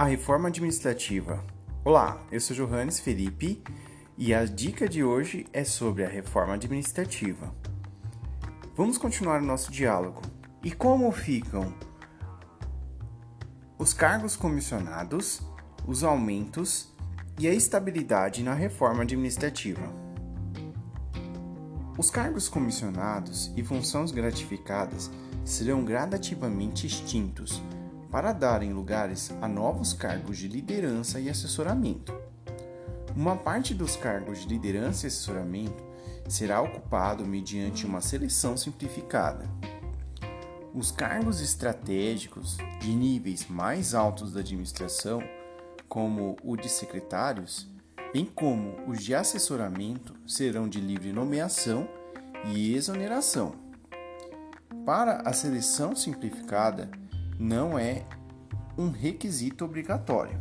A reforma administrativa. Olá, eu sou Johannes Felipe e a dica de hoje é sobre a reforma administrativa. Vamos continuar o nosso diálogo. E como ficam os cargos comissionados, os aumentos e a estabilidade na reforma administrativa? Os cargos comissionados e funções gratificadas serão gradativamente extintos para darem lugares a novos cargos de liderança e assessoramento. Uma parte dos cargos de liderança e assessoramento será ocupado mediante uma seleção simplificada. Os cargos estratégicos de níveis mais altos da administração, como o de secretários, bem como os de assessoramento, serão de livre nomeação e exoneração. Para a seleção simplificada, não é um requisito obrigatório.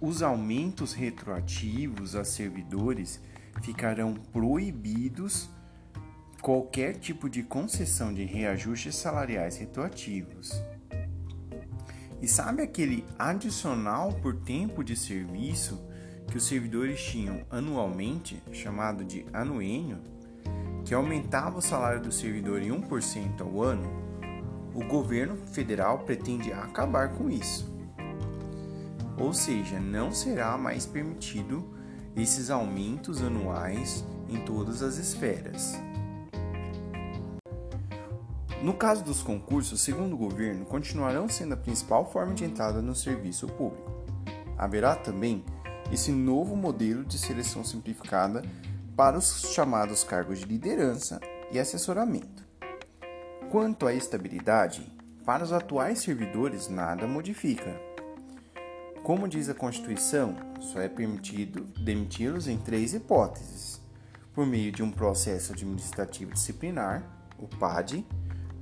Os aumentos retroativos a servidores ficarão proibidos qualquer tipo de concessão de reajustes salariais retroativos. E sabe aquele adicional por tempo de serviço que os servidores tinham anualmente, chamado de anuênio, que aumentava o salário do servidor em 1% ao ano? O governo federal pretende acabar com isso. Ou seja, não será mais permitido esses aumentos anuais em todas as esferas. No caso dos concursos, segundo o governo, continuarão sendo a principal forma de entrada no serviço público. Haverá também esse novo modelo de seleção simplificada para os chamados cargos de liderança e assessoramento. Quanto à estabilidade, para os atuais servidores nada modifica. Como diz a Constituição, só é permitido demiti-los em três hipóteses: por meio de um processo administrativo disciplinar, o PAD,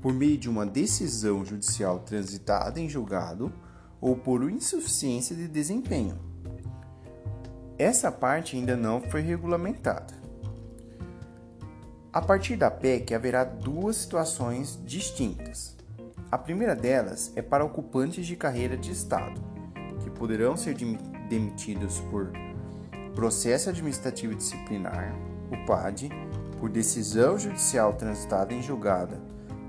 por meio de uma decisão judicial transitada em julgado ou por insuficiência de desempenho. Essa parte ainda não foi regulamentada. A partir da PEC haverá duas situações distintas. A primeira delas é para ocupantes de carreira de Estado, que poderão ser demitidos por processo administrativo disciplinar, o PAD, por decisão judicial transitada em julgada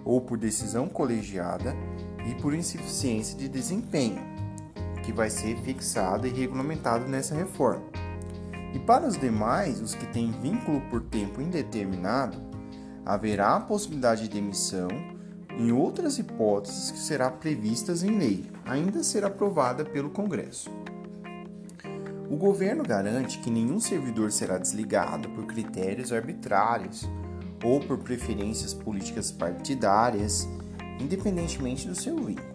ou por decisão colegiada e por insuficiência de desempenho, que vai ser fixado e regulamentado nessa reforma. E para os demais, os que têm vínculo por tempo indeterminado, haverá a possibilidade de demissão em outras hipóteses que será previstas em lei, ainda ser aprovada pelo Congresso. O governo garante que nenhum servidor será desligado por critérios arbitrários ou por preferências políticas partidárias, independentemente do seu vínculo,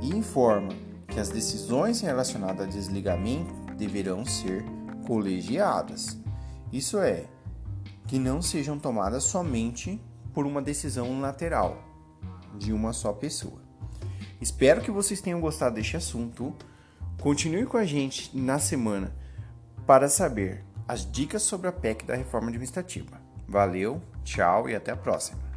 e informa que as decisões relacionadas a desligamento deverão ser colegiadas. Isso é, que não sejam tomadas somente por uma decisão lateral de uma só pessoa. Espero que vocês tenham gostado deste assunto. Continue com a gente na semana para saber as dicas sobre a PEC da reforma administrativa. Valeu, tchau e até a próxima.